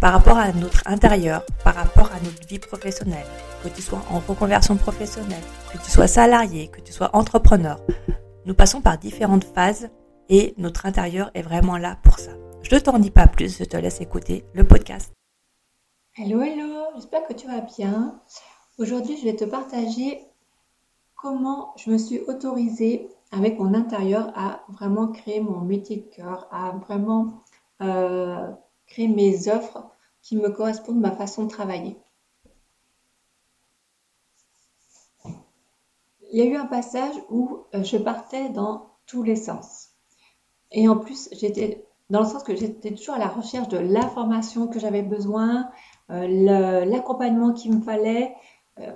par rapport à notre intérieur, par rapport à notre vie professionnelle, que tu sois en reconversion professionnelle, que tu sois salarié, que tu sois entrepreneur. Nous passons par différentes phases et notre intérieur est vraiment là pour ça. Je ne t'en dis pas plus, je te laisse écouter le podcast. Hello, hello, j'espère que tu vas bien. Aujourd'hui, je vais te partager comment je me suis autorisée avec mon intérieur à vraiment créer mon métier de cœur, à vraiment euh, créer mes offres qui me correspondent à ma façon de travailler. Il y a eu un passage où euh, je partais dans tous les sens. Et en plus, j'étais dans le sens que j'étais toujours à la recherche de l'information que j'avais besoin, euh, l'accompagnement qu'il me fallait. Euh,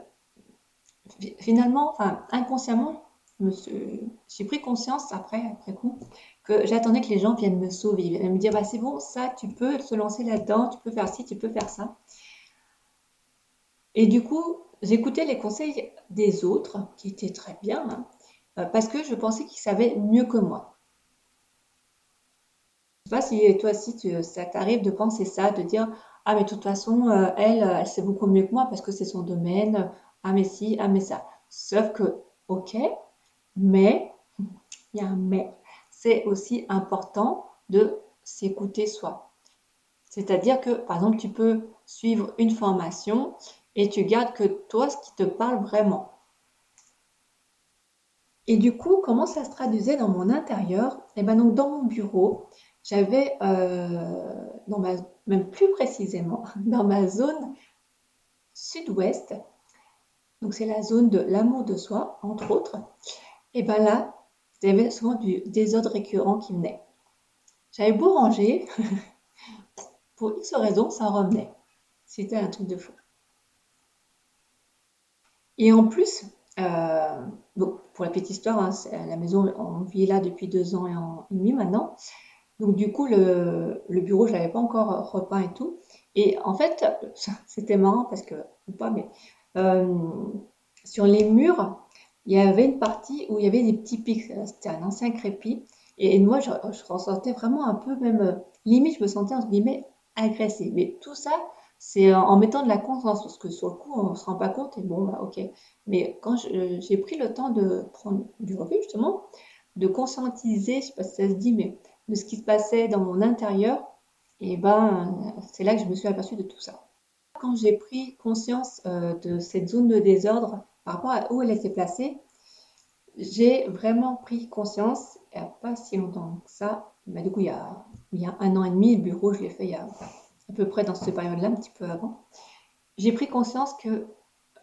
finalement, enfin, inconsciemment, j'ai pris conscience après, après coup, que j'attendais que les gens viennent me sauver, viennent me dire bah, c'est bon, ça, tu peux se lancer là-dedans, tu peux faire ci, tu peux faire ça. Et du coup, j'écoutais les conseils des autres, qui étaient très bien, hein, euh, parce que je pensais qu'ils savaient mieux que moi. Je ne sais pas si toi aussi, ça t'arrive de penser ça, de dire ah mais de toute façon, euh, elle, elle sait beaucoup mieux que moi parce que c'est son domaine, ah mais si, ah mais ça. Sauf que, ok, mais, il y a un mais, c'est aussi important de s'écouter soi. C'est-à-dire que, par exemple, tu peux suivre une formation et tu gardes que toi ce qui te parle vraiment. Et du coup, comment ça se traduisait dans mon intérieur? Et eh bien donc dans mon bureau, j'avais, euh, même plus précisément, dans ma zone sud-ouest, donc c'est la zone de l'amour de soi, entre autres, et bien là, avait souvent du désordre récurrent qui venait. J'avais beau ranger, pour X raisons, ça revenait. C'était un truc de fou. Et en plus, euh, pour la petite histoire, hein, la maison, on vit là depuis deux ans et, demi maintenant. Donc du coup, le, bureau, je l'avais pas encore repeint et tout. Et en fait, c'était marrant parce que, ou pas, mais euh, sur les murs, il y avait une partie où il y avait des petits pics. C'était un ancien crépi. Et, moi, je, je, ressentais vraiment un peu, même, euh, limite, je me sentais, entre guillemets, agressée. Mais tout ça, c'est en mettant de la conscience, parce que sur le coup, on ne se rend pas compte, et bon, bah, ok. Mais quand j'ai pris le temps de prendre du recul, justement, de conscientiser, je ne sais pas si ça se dit, mais de ce qui se passait dans mon intérieur, et ben, c'est là que je me suis aperçue de tout ça. Quand j'ai pris conscience euh, de cette zone de désordre par rapport à où elle était placée, j'ai vraiment pris conscience, il n'y a pas si longtemps que ça, bah, du coup, il y, a, il y a un an et demi, le bureau, je l'ai fait il y a à peu près dans cette période-là, un petit peu avant, j'ai pris conscience que,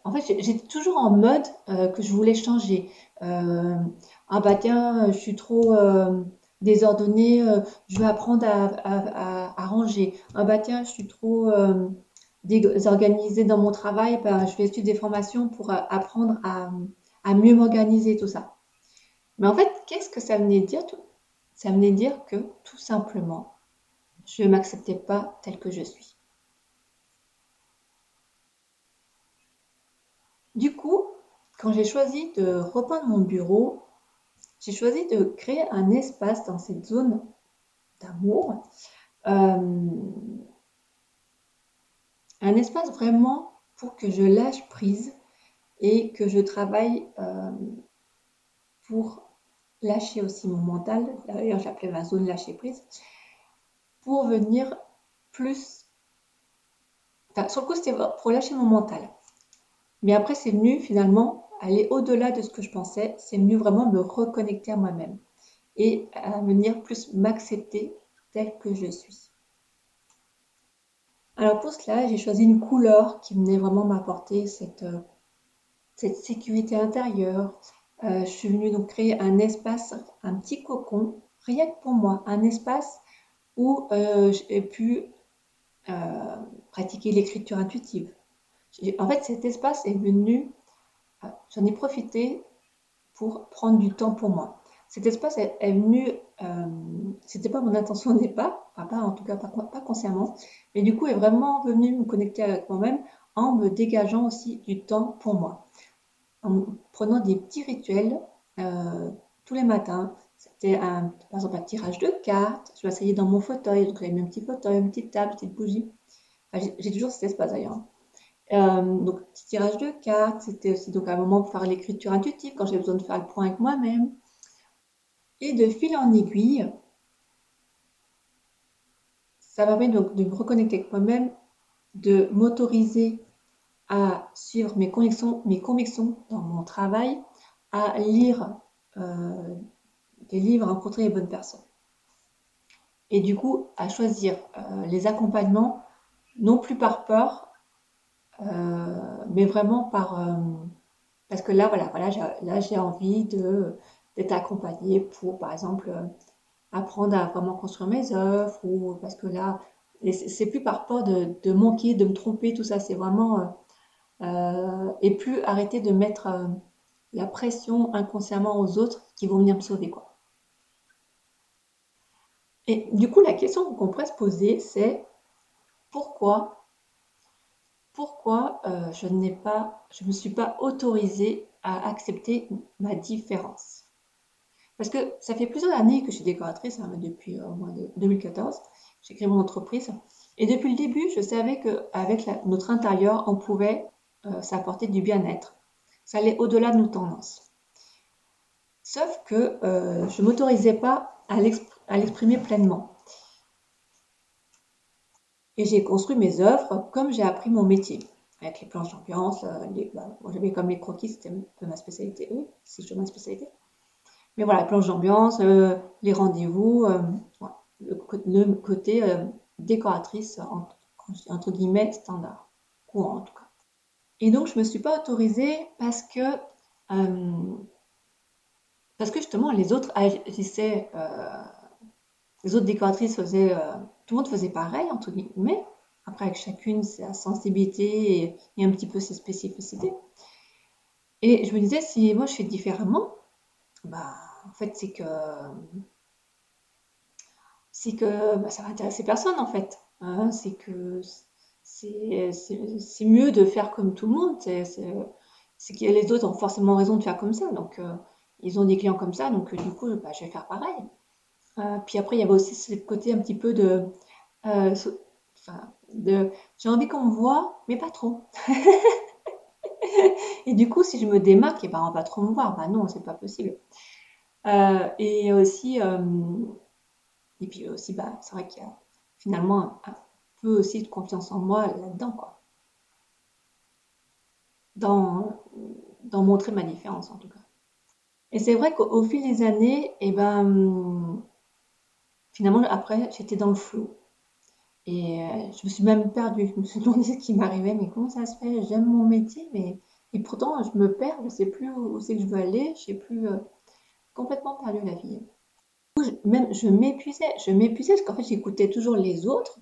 en fait, j'étais toujours en mode euh, que je voulais changer. Euh, ah bah tiens, je suis trop euh, désordonnée, je vais apprendre à, à, ranger. Ah bah tiens, je suis trop désorganisée dans mon travail, bah, je vais suivre des formations pour apprendre à, mieux m'organiser, tout ça. Mais en fait, qu'est-ce que ça venait dire Ça venait dire que tout simplement, je ne m'acceptais pas tel que je suis. Du coup, quand j'ai choisi de repeindre mon bureau, j'ai choisi de créer un espace dans cette zone d'amour. Euh, un espace vraiment pour que je lâche prise et que je travaille euh, pour lâcher aussi mon mental. D'ailleurs, j'appelais ma zone lâcher prise pour venir plus. Enfin, sur le coup, c'était pour lâcher mon mental. Mais après, c'est venu finalement aller au-delà de ce que je pensais. C'est mieux vraiment me reconnecter à moi-même et à venir plus m'accepter tel que je suis. Alors pour cela, j'ai choisi une couleur qui venait vraiment m'apporter cette, euh, sécurité intérieure. Euh, je suis venue donc créer un espace, un petit cocon, rien que pour moi, un espace où euh, j'ai pu pratiquer l'écriture intuitive. En fait, cet espace est venu, j'en ai profité pour prendre du temps pour moi cet espace est, venu, euh, c'était pas mon intention au départ, enfin pas en tout cas pas, pas, consciemment, mais du coup est vraiment venu me connecter avec moi-même en me dégageant aussi du temps pour moi, en prenant des petits rituels euh, tous les matins. C'était par exemple un tirage de cartes, je m'asseyais dans mon fauteuil, donc j'avais mis un petit fauteuil, une petite table, une petite bougie. j'ai toujours cet espace d'ailleurs. Euh, donc petit tirage de cartes, c'était aussi donc un moment pour faire l'écriture intuitive quand j'ai besoin de faire le point avec moi-même. Et de fil en aiguille, ça permet donc de me reconnecter avec moi-même, de m'autoriser à suivre mes convictions, mes convictions dans mon travail, à lire euh, des livres, à rencontrer les bonnes personnes. Et du coup, à choisir euh, les accompagnements, non plus par peur, euh, mais vraiment par... parce que là, voilà, voilà là j'ai envie de d'être accompagnée pour, par exemple, euh, apprendre à vraiment construire mes œuvres, ou parce que là, c'est plus par peur de, manquer, de me tromper, tout ça, c'est vraiment. Euh, euh, et plus arrêter de mettre la pression inconsciemment aux autres qui vont venir me sauver, quoi. Et du coup, la question qu'on pourrait se poser, c'est pourquoi, pourquoi je n'ai pas, je me suis pas autorisée à accepter ma différence? Parce que ça fait plusieurs années que je suis décoratrice, hein, depuis euh, au moins 2014. J'ai créé mon entreprise. Et depuis le début, je savais qu'avec notre intérieur, on pouvait euh, s'apporter du bien-être. Ça allait au-delà de nos tendances. Sauf que euh, je ne m'autorisais pas à l'exprimer pleinement. Et j'ai construit mes œuvres comme j'ai appris mon métier. Avec les planches d'ambiance, bah, j'avais comme les croquis, c'était un peu ma spécialité, oui, c'est toujours ma spécialité. Mais voilà, planche d'ambiance, euh, les rendez-vous, euh, le, côté euh, décoratrice, entre, guillemets, standard, courant en tout cas. Et donc, je ne me suis pas autorisée parce que, parce que justement, les autres agissaient, les autres décoratrices faisaient, tout le monde faisait pareil, entre guillemets. Après, avec chacune sa sensibilité et un petit peu ses spécificités. Et je me disais, si moi je fais différemment, bah, en fait, c'est que c'est que bah, ça va intéresser personne en fait. Hein. c'est que c'est mieux de faire comme tout le monde. C'est que les autres ont forcément raison de faire comme ça. Donc, euh, ils ont des clients comme ça. Donc, euh, du coup, bah, je vais faire pareil. Euh, puis après, il y avait aussi ce côté un petit peu de. de j'ai envie qu'on me voit, mais pas trop. et du coup, si je me démarque, et ben, on va trop me voir. Ben non, c'est pas possible. Euh, et aussi, euh, et puis aussi, bah, c'est vrai qu'il y a finalement un, peu aussi de confiance en moi là-dedans, quoi. Dans, dans montrer ma différence, en tout cas. Et c'est vrai qu'au fil des années, et ben, finalement, après, j'étais dans le flou. Et euh, je me suis même perdue. Je me suis demandé ce qui m'arrivait, mais comment ça se fait? J'aime mon métier, mais et pourtant je me perds, je ne sais plus où c'est que je veux aller, je sais plus complètement perdu la vie. Même je m'épuisais, je m'épuisais parce qu'en fait j'écoutais toujours les autres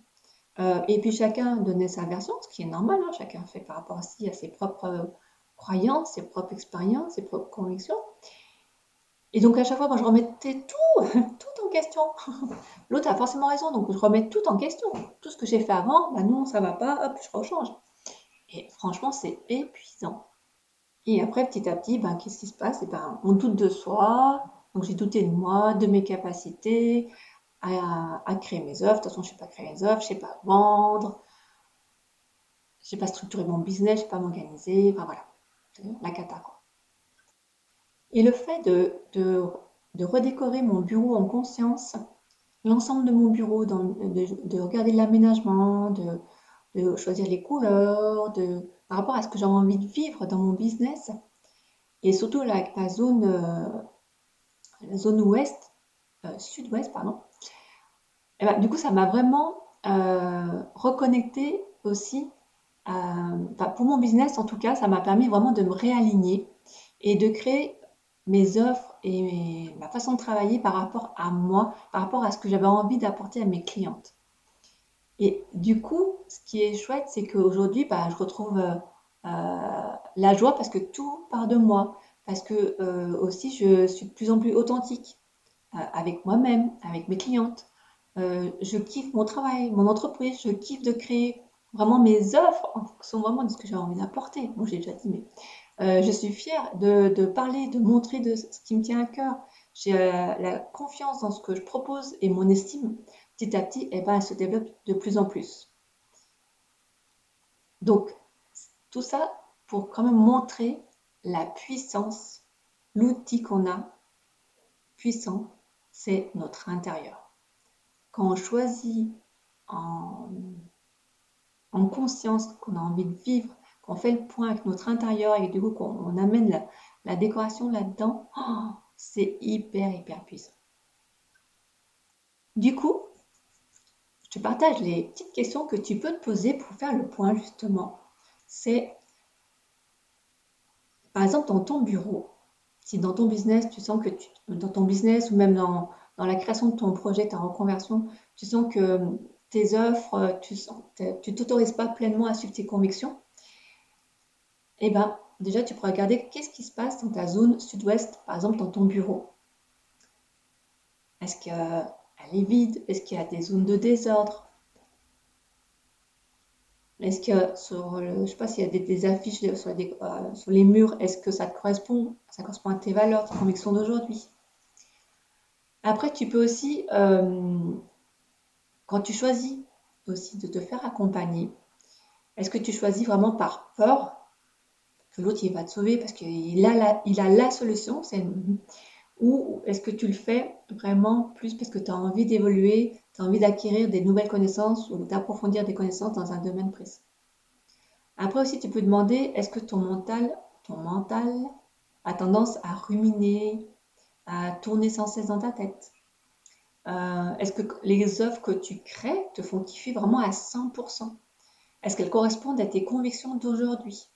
euh, et puis chacun donnait sa version, ce qui est normal, hein. chacun fait par rapport aussi à ses propres croyances, ses propres expériences, ses propres convictions. Et donc à chaque fois, moi, je remettais tout, tout en question. L'autre a forcément raison, donc je remets tout en question. Tout ce que j'ai fait avant, bah non, ça va pas, hop, je rechange. Et franchement, c'est épuisant. Et après, petit à petit, ben, qu'est-ce qui se passe? Et eh ben, On doute de soi. Donc j'ai douté de moi, de mes capacités à, créer mes œuvres. De toute façon, je ne sais pas créer mes œuvres, je ne sais pas vendre, je ne sais pas structurer mon business, je ne sais pas m'organiser. Enfin voilà, la cata quoi. Et le fait de, de, redécorer mon bureau en conscience, l'ensemble de mon bureau, de, de regarder l'aménagement, de, de choisir les couleurs, de, par rapport à ce que j'ai envie de vivre dans mon business, Et surtout là, avec ma zone, euh, la zone ouest, euh, sud-ouest, pardon. Et ben, du coup, ça m'a vraiment euh, reconnecté aussi. pour mon business, en tout cas, ça m'a permis vraiment de me réaligner et de créer mes offres et ma façon de travailler par rapport à moi, par rapport à ce que j'avais envie d'apporter à mes clientes. Et du coup, ce qui est chouette, c'est qu'aujourd'hui, bah, je retrouve euh, la joie parce que tout part de moi, parce que euh, aussi je suis de plus en plus authentique euh, avec moi-même, avec mes clientes. je kiffe mon travail, mon entreprise, je kiffe de créer vraiment mes offres en fonction vraiment de ce que j'ai envie d'apporter. Moi, j'ai déjà dit, mais je suis fière de, parler, de montrer de ce qui me tient à cœur. J'ai la confiance dans ce que je propose et mon estime, petit à petit, eh ben, elle se développe de plus en plus. Donc, tout ça pour quand même montrer la puissance, l'outil qu'on a puissant, c'est notre intérieur. Quand on choisit en, conscience qu'on a envie de vivre, qu'on fait le point avec notre intérieur et du coup qu'on amène la, décoration là-dedans, oh, c'est hyper, hyper puissant. Du coup, je te partage les petites questions que tu peux te poser pour faire le point justement c'est, par exemple, dans ton bureau, si dans ton business, tu sens que tu, dans ton business ou même dans, la création de ton projet, ta reconversion, tu sens que tes offres, tu ne t'autorises pas pleinement à suivre tes convictions, eh bien, déjà, tu pourrais regarder qu'est-ce qui se passe dans ta zone sud-ouest, par exemple, dans ton bureau. Est-ce qu'elle est vide? Est-ce qu'il y a des zones de désordre? Est-ce que sur je sais pas s'il y a des, affiches euh, sur, les murs, est-ce que ça correspond, ça correspond à tes valeurs, tes convictions d'aujourd'hui? Après, tu peux aussi, euh, quand tu choisis aussi de te faire accompagner, est-ce que tu choisis vraiment par peur l'autre il va te sauver parce qu'il a la, solution, ou est-ce que tu le fais vraiment plus parce que tu as envie d'évoluer, tu as envie d'acquérir des nouvelles connaissances ou d'approfondir des connaissances dans un domaine précis? Après aussi, tu peux demander, est-ce que ton mental, ton mental a tendance à ruminer, à tourner sans cesse dans ta tête? Euh, Est-ce que les œuvres que tu crées te font kiffer vraiment à 100% Est-ce qu'elles correspondent à tes convictions d'aujourd'hui?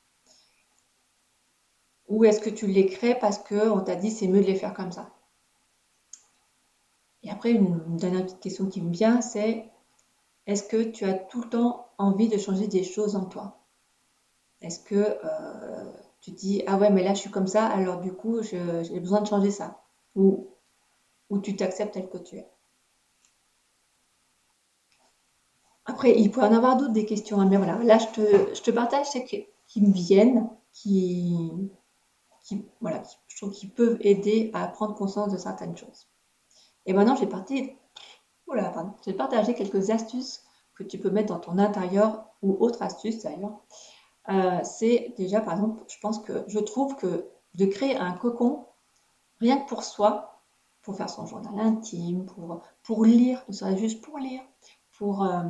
Ou est-ce que tu les crées parce qu'on t'a dit c'est mieux de les faire comme ça? Et après, une, dernière petite question qui me vient, c'est est-ce que tu as tout le temps envie de changer des choses en toi? Est-ce que euh, tu dis ah ouais mais là je suis comme ça alors du coup j'ai besoin de changer ça ou, ou tu t'acceptes tel que tu es? Après, il peut en avoir d'autres des questions, mais voilà, là je te, je te partage celles qui me viennent, qui, qui, voilà, je trouve qu'ils peuvent aider à prendre conscience de certaines choses. Et maintenant, j'ai j'ai partagé quelques astuces que tu peux mettre dans ton intérieur ou autres astuces d'ailleurs. Euh, c'est déjà, par exemple, je pense que je trouve que de créer un cocon, rien que pour soi, pour faire son journal intime, pour, pour lire, ne serait juste pour lire, pour, euh,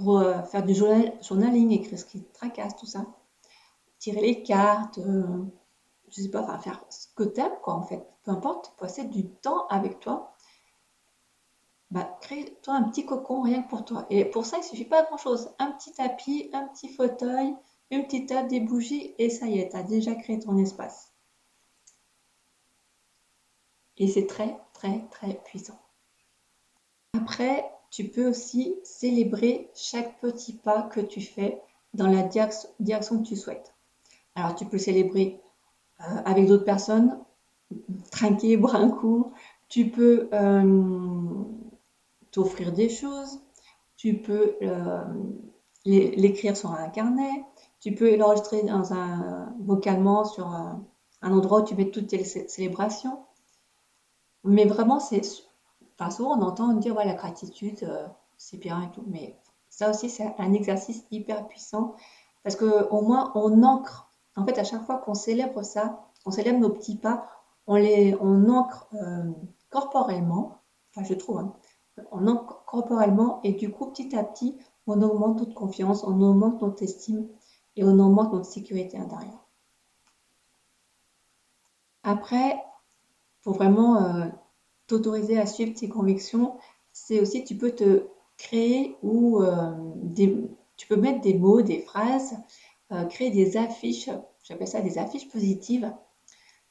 euh, faire du journal, journaling, écrire ce qui tracasse, tout ça, tirer les cartes, euh, je sais pas, enfin faire ce que tu aimes, quoi, en fait. Peu importe, passer du temps avec toi. Bah, crée-toi un petit cocon rien que pour toi. Et pour ça, il suffit pas grand-chose. Un petit tapis, un petit fauteuil, une petite table, des bougies, et ça y est, tu as déjà créé ton espace. Et c'est très, très, très puissant. Après, tu peux aussi célébrer chaque petit pas que tu fais dans la direction que tu souhaites. Alors tu peux célébrer euh, avec d'autres personnes, trinquer, boire un coup. Tu peux euh, t'offrir des choses. Tu peux euh, l'écrire sur un carnet. Tu peux l'enregistrer dans un vocalement sur un, endroit où tu mets toutes tes célébrations. Mais vraiment, c'est souvent on entend dire ouais, la gratitude, c'est bien et tout. Mais ça aussi, c'est un exercice hyper puissant parce qu'au moins on ancre en fait, à chaque fois qu'on célèbre ça, on célèbre nos petits pas, on les on ancre euh, corporellement, enfin je trouve, hein, on ancre corporellement et du coup petit à petit, on augmente notre confiance, on augmente notre estime et on augmente notre sécurité intérieure. Après, pour vraiment euh, t'autoriser à suivre tes convictions, c'est aussi tu peux te créer ou euh, tu peux mettre des mots, des phrases, euh, créer des affiches, j'appelle ça des affiches positives,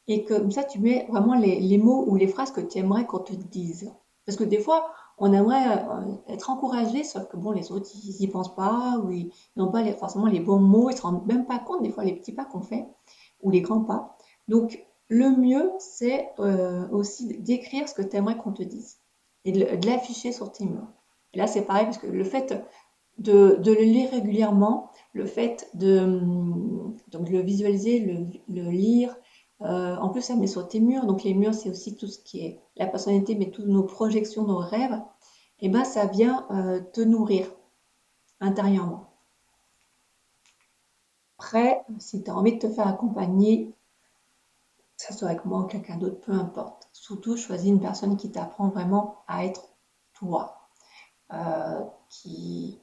et comme ça tu mets vraiment les, mots ou les phrases que tu aimerais qu'on te dise. Parce que des fois, on aimerait être encouragé, sauf que bon, les autres, ils n'y pensent pas, ou ils n'ont pas forcément les bons mots, ils ne se rendent même pas compte des fois les petits pas qu'on fait, ou les grands pas. Donc, le mieux, c'est euh, aussi d'écrire ce que tu aimerais qu'on te dise et de, l'afficher sur tes murs. Là, c'est pareil, parce que le fait de, le lire régulièrement, le fait de, donc, le visualiser, le, lire, euh, en plus, ça met sur tes murs. Donc, les murs, c'est aussi tout ce qui est la personnalité, mais toutes nos projections, nos rêves. Et ben, ça vient euh, te nourrir intérieurement. Après, si tu as envie de te faire accompagner, ça soit avec moi ou quelqu'un d'autre, peu importe. Surtout, choisis une personne qui t'apprend vraiment à être toi. Euh, qui...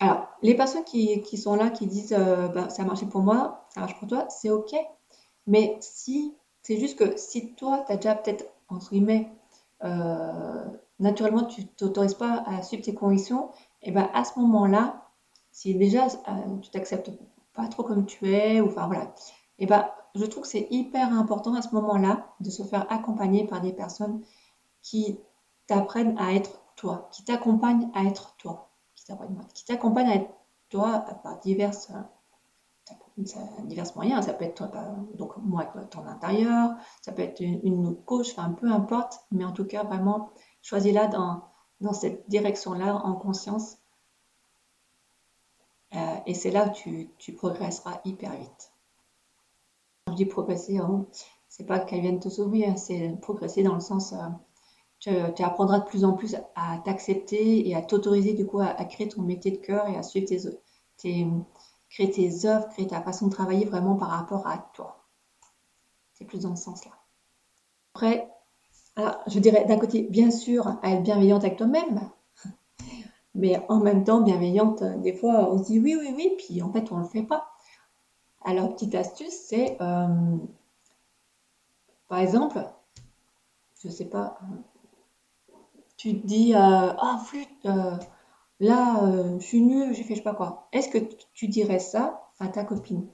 Alors, les personnes qui, sont là, qui disent euh, bah, ça a marché pour moi, ça marche pour toi, c'est ok. Mais si, c'est juste que si toi, tu as déjà peut-être, entre guillemets, euh, naturellement, tu t'autorises pas à suivre tes convictions, et ben à ce moment-là, si déjà tu t'acceptes pas trop comme tu es, ou enfin voilà, et ben je trouve que c'est hyper important à ce moment-là de se faire accompagner par des personnes qui t'apprennent à être toi, qui t'accompagnent à être toi, qui t'accompagnent à être toi par diverses, divers moyens. Ça peut être donc moi avec ton intérieur, ça peut être une, une coach, enfin peu importe, mais en tout cas vraiment choisis-la dans, dans cette direction-là en conscience. Euh, et c'est là où tu, tu progresseras hyper vite je dis progresser, hein, c'est pas qu'elle vienne te sauver, hein, c'est progresser dans le sens, euh, tu, apprendras de plus en plus à t'accepter et à t'autoriser du coup à, créer ton métier de cœur et à suivre tes, tes, créer tes œuvres, créer ta façon de travailler vraiment par rapport à toi. C'est plus dans ce sens-là. Après, je dirais d'un côté, bien sûr, à être bienveillante avec toi-même, mais en même temps, bienveillante, des fois, on se dit oui, oui, oui, puis en fait, on ne le fait pas. Alors, petite astuce, c'est euh, par exemple, je sais pas, tu te dis euh, Ah, euh, là, je suis nulle, j'ai fait je sais pas quoi. Est-ce que tu dirais ça à ta copine?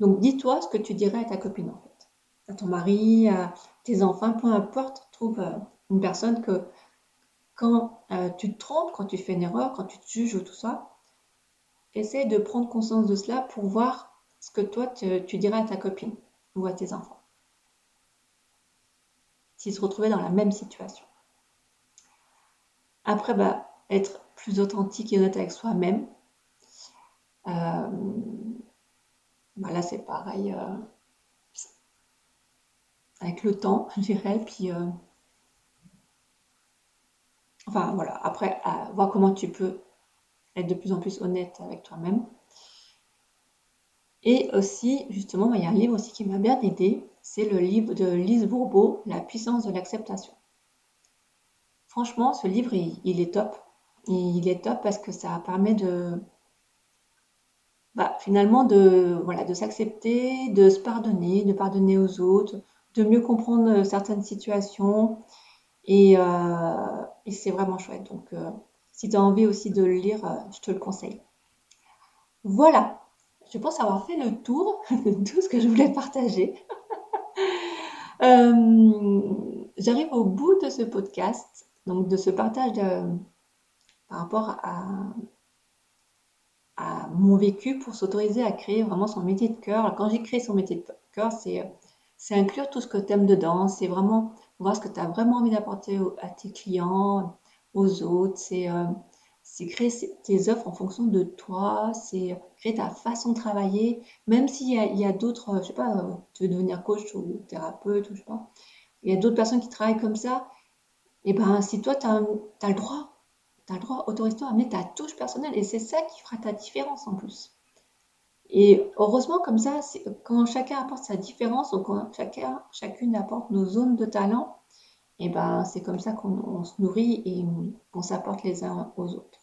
Donc, dis-toi ce que tu dirais à ta copine en fait. À ton mari, à tes enfants, peu importe, trouve une personne que quand tu te trompes, quand tu fais une erreur, quand tu te juges ou tout ça, essaie de prendre conscience de cela pour voir ce que toi, tu, dirais à ta copine ou à tes enfants. S'ils se retrouvaient dans la même situation. Après, bah, être plus authentique et honnête avec soi-même. Euh, bah là, c'est pareil. Euh, avec le temps, je dirais. Puis, euh, enfin, voilà. Après, voir comment tu peux être de plus en plus honnête avec toi-même. Et aussi, justement, il y a un livre aussi qui m'a bien aidé, c'est le livre de Lise Bourbeau, La puissance de l'acceptation. Franchement, ce livre, il, est top. Il est top parce que ça permet de, bah, finalement, de, voilà, de s'accepter, de se pardonner, de pardonner aux autres, de mieux comprendre certaines situations. Et, euh, c'est vraiment chouette. Donc, euh, si tu as envie aussi de le lire, euh, je te le conseille. Voilà, je pense avoir fait le tour de tout ce que je voulais partager. Euh, j'arrive au bout de ce podcast, donc de ce partage par rapport à, mon vécu pour s'autoriser à créer vraiment son métier de cœur. Quand j'ai créé son métier de cœur, c'est inclure tout ce que tu aimes dedans, c'est vraiment voir ce que tu as vraiment envie d'apporter à tes clients, aux autres, c'est euh, créer tes offres en fonction de toi, c'est créer ta façon de travailler, même s'il y a, d'autres, je sais pas, euh, tu veux devenir coach ou thérapeute ou je sais pas, il y a d'autres personnes qui travaillent comme ça, et ben si toi tu as, le droit, tu le droit, autorise-toi à amener ta touche personnelle et c'est ça qui fera ta différence en plus. Et heureusement comme ça, quand chacun apporte sa différence, ou quand chacun, chacune apporte nos zones de talent, et ben c'est comme ça qu'on se nourrit et qu'on s'apporte les uns aux autres.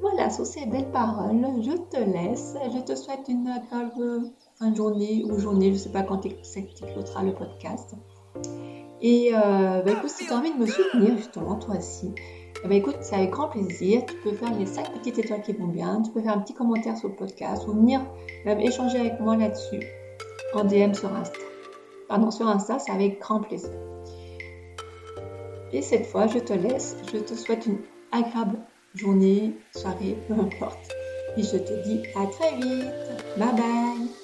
Voilà, sur ces belles paroles, je te laisse. Je te souhaite une agréable fin de journée ou journée, je ne sais pas quand tu écouteras le podcast. Et euh, bah, écoute, si tu as envie de me soutenir justement, toi aussi, ben, écoute, c'est avec grand plaisir. Tu peux faire les 5 petites étoiles qui vont bien, tu peux faire un petit commentaire sur le podcast ou venir même échanger avec moi là-dessus en DM sur Insta. Pardon, sur Insta, c'est avec grand plaisir. Et cette fois, je te laisse. Je te souhaite une agréable journée, soirée, peu importe. Et je te dis à très vite. Bye bye